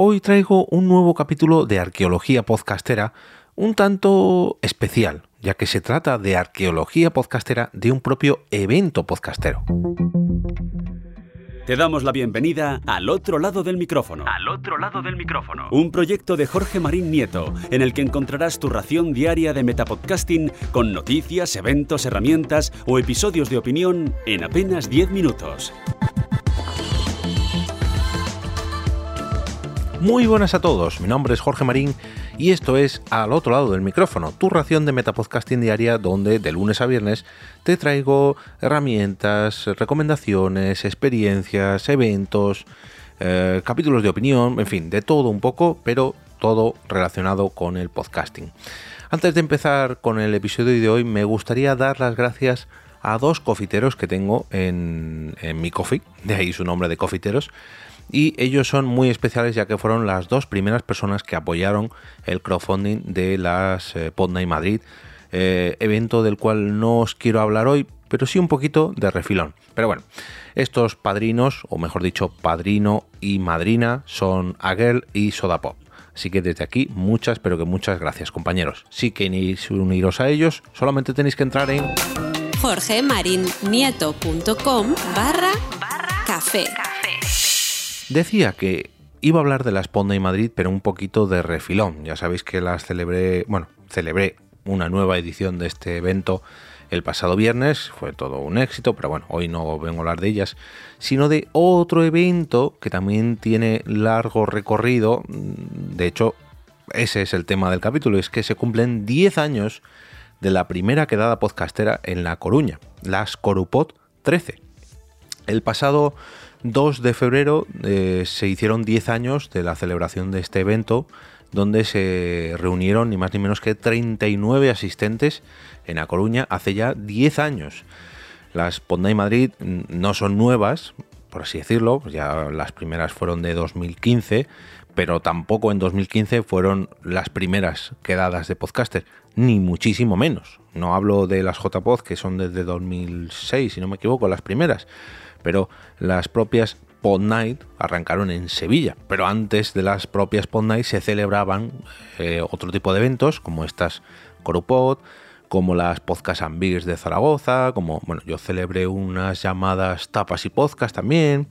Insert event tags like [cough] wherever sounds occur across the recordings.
Hoy traigo un nuevo capítulo de Arqueología Podcastera, un tanto especial, ya que se trata de arqueología podcastera de un propio evento podcastero. Te damos la bienvenida al otro lado del micrófono. Al otro lado del micrófono. Un proyecto de Jorge Marín Nieto, en el que encontrarás tu ración diaria de metapodcasting con noticias, eventos, herramientas o episodios de opinión en apenas 10 minutos. Muy buenas a todos, mi nombre es Jorge Marín y esto es Al otro lado del micrófono, tu ración de Metapodcasting diaria donde de lunes a viernes te traigo herramientas, recomendaciones, experiencias, eventos, eh, capítulos de opinión, en fin, de todo un poco, pero todo relacionado con el podcasting. Antes de empezar con el episodio de hoy, me gustaría dar las gracias a dos cofiteros que tengo en, en mi coffee, de ahí su nombre de cofiteros y ellos son muy especiales ya que fueron las dos primeras personas que apoyaron el crowdfunding de las eh, Podnight Madrid, eh, evento del cual no os quiero hablar hoy, pero sí un poquito de refilón. Pero bueno, estos padrinos, o mejor dicho, padrino y madrina, son Agel y Sodapop. Así que desde aquí, muchas, pero que muchas gracias, compañeros. Si queréis uniros a ellos, solamente tenéis que entrar en jorgemarinieto.com barra café. Decía que iba a hablar de la Sponda y Madrid, pero un poquito de refilón. Ya sabéis que las celebré, bueno, celebré una nueva edición de este evento el pasado viernes, fue todo un éxito, pero bueno, hoy no vengo a hablar de ellas, sino de otro evento que también tiene largo recorrido. De hecho, ese es el tema del capítulo, es que se cumplen 10 años de la primera quedada podcastera en La Coruña, las Corupod 13. El pasado 2 de febrero eh, se hicieron 10 años de la celebración de este evento, donde se reunieron ni más ni menos que 39 asistentes en A Coruña hace ya 10 años. Las Ponday Madrid no son nuevas, por así decirlo, ya las primeras fueron de 2015, pero tampoco en 2015 fueron las primeras quedadas de podcaster, ni muchísimo menos. No hablo de las JPod, que son desde 2006, si no me equivoco, las primeras pero las propias Pod Night arrancaron en Sevilla, pero antes de las propias Pod Night se celebraban eh, otro tipo de eventos como estas Corupod, como las Podcast and de Zaragoza, como, bueno, yo celebré unas llamadas tapas y podcast también.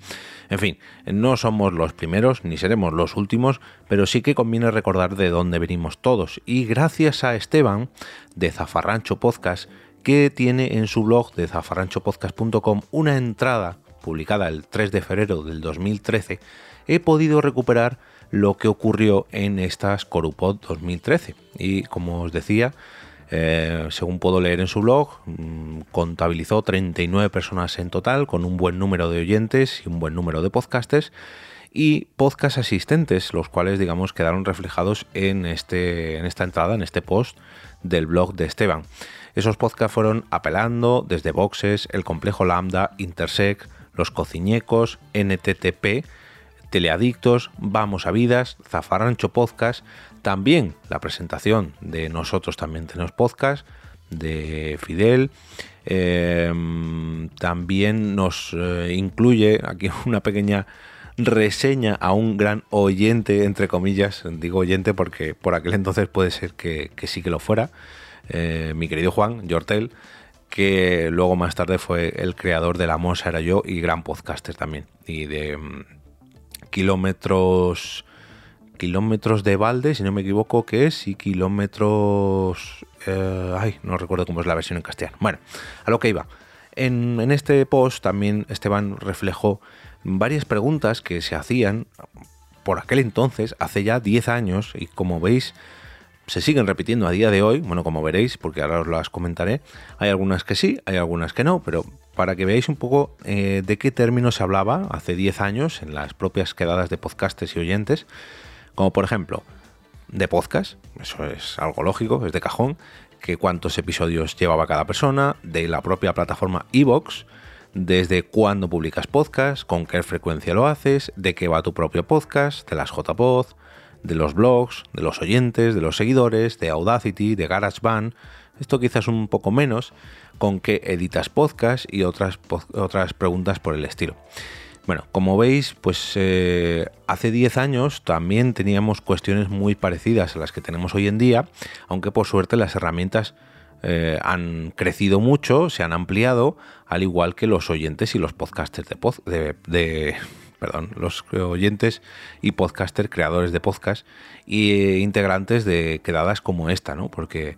En fin, no somos los primeros ni seremos los últimos, pero sí que conviene recordar de dónde venimos todos. Y gracias a Esteban de Zafarrancho Podcast, que tiene en su blog de zafarranchopodcast.com una entrada publicada el 3 de febrero del 2013, he podido recuperar lo que ocurrió en estas Corupod 2013. Y como os decía, eh, según puedo leer en su blog, mm, contabilizó 39 personas en total, con un buen número de oyentes y un buen número de podcasters y podcast asistentes, los cuales, digamos, quedaron reflejados en, este, en esta entrada, en este post del blog de Esteban. Esos podcasts fueron Apelando, Desde Boxes, El Complejo Lambda, Intersec, Los Cociñecos, NTTP, Teleadictos, Vamos a Vidas, Zafarrancho Podcast, también la presentación de Nosotros también tenemos podcast, de Fidel, em, también nos eh, incluye aquí [laughs] una pequeña reseña a un gran oyente, entre comillas, digo oyente porque por aquel entonces puede ser que sí que lo fuera, eh, mi querido Juan Yortel, que luego más tarde fue el creador de La Mosa era yo y gran podcaster también. Y de mm, kilómetros kilómetros de balde, si no me equivoco, que es, y kilómetros... Eh, ay, no recuerdo cómo es la versión en castellano. Bueno, a lo que iba. En, en este post también Esteban reflejó varias preguntas que se hacían por aquel entonces, hace ya 10 años, y como veis, se siguen repitiendo a día de hoy, bueno, como veréis, porque ahora os las comentaré, hay algunas que sí, hay algunas que no, pero para que veáis un poco eh, de qué términos se hablaba hace 10 años en las propias quedadas de podcastes y oyentes, como por ejemplo, de podcast, eso es algo lógico, es de cajón, que cuántos episodios llevaba cada persona, de la propia plataforma Evox, desde cuándo publicas podcast, con qué frecuencia lo haces, de qué va tu propio podcast, de las JPod, de los blogs, de los oyentes, de los seguidores, de Audacity, de GarageBand, esto quizás un poco menos, con que editas podcast y otras, otras preguntas por el estilo. Bueno, como veis, pues eh, hace 10 años también teníamos cuestiones muy parecidas a las que tenemos hoy en día, aunque por suerte las herramientas eh, han crecido mucho, se han ampliado, al igual que los oyentes y los podcasters de, de, [laughs] perdón, los oyentes y podcasters creadores de podcast e integrantes de quedadas como esta, ¿no? Porque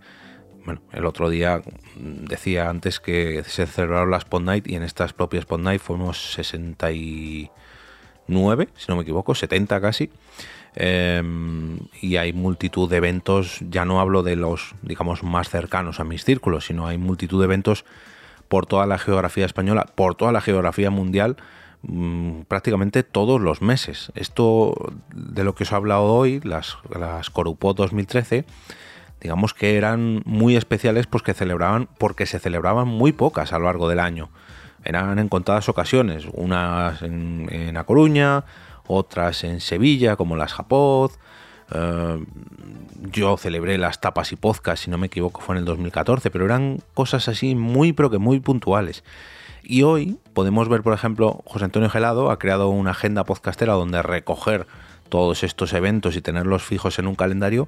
bueno, el otro día decía antes que se celebraron las Pod Night y en estas propias Pod Night fuimos 69, si no me equivoco, 70 casi. Em, y hay multitud de eventos, ya no hablo de los, digamos, más cercanos a mis círculos, sino hay multitud de eventos por toda la geografía española, por toda la geografía mundial, mm, prácticamente todos los meses. Esto de lo que os he hablado hoy, las, las Corupot 2013, digamos que eran muy especiales pues que celebraban, porque se celebraban muy pocas a lo largo del año. Eran en contadas ocasiones, unas en, en A Coruña, otras en Sevilla, como las Japoz. Eh, yo celebré las tapas y podcast, si no me equivoco, fue en el 2014, pero eran cosas así muy, pero que muy puntuales. Y hoy podemos ver, por ejemplo, José Antonio Gelado ha creado una agenda podcastera donde recoger todos estos eventos y tenerlos fijos en un calendario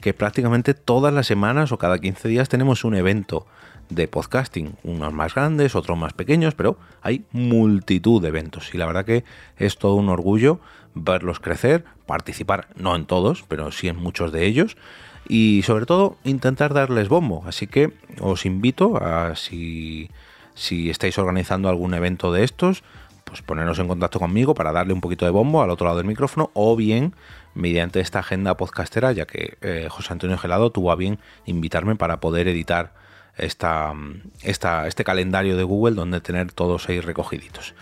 que prácticamente todas las semanas o cada 15 días tenemos un evento de podcasting, unos más grandes, otros más pequeños, pero hay multitud de eventos y la verdad que es todo un orgullo verlos crecer, participar, no en todos, pero sí en muchos de ellos y sobre todo intentar darles bombo. Así que os invito a si, si estáis organizando algún evento de estos, pues ponernos en contacto conmigo para darle un poquito de bombo al otro lado del micrófono o bien mediante esta agenda podcastera, ya que eh, José Antonio Gelado tuvo a bien invitarme para poder editar esta, este calendario de Google donde tener todos ahí recogiditos.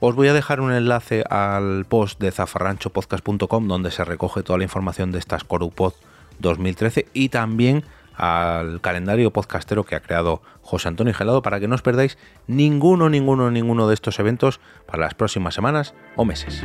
Os voy a dejar un enlace al post de zafarranchopodcast.com donde se recoge toda la información de estas Corupod 2013 y también al calendario podcastero que ha creado José Antonio Gelado para que no os perdáis ninguno, ninguno, ninguno de estos eventos para las próximas semanas o meses.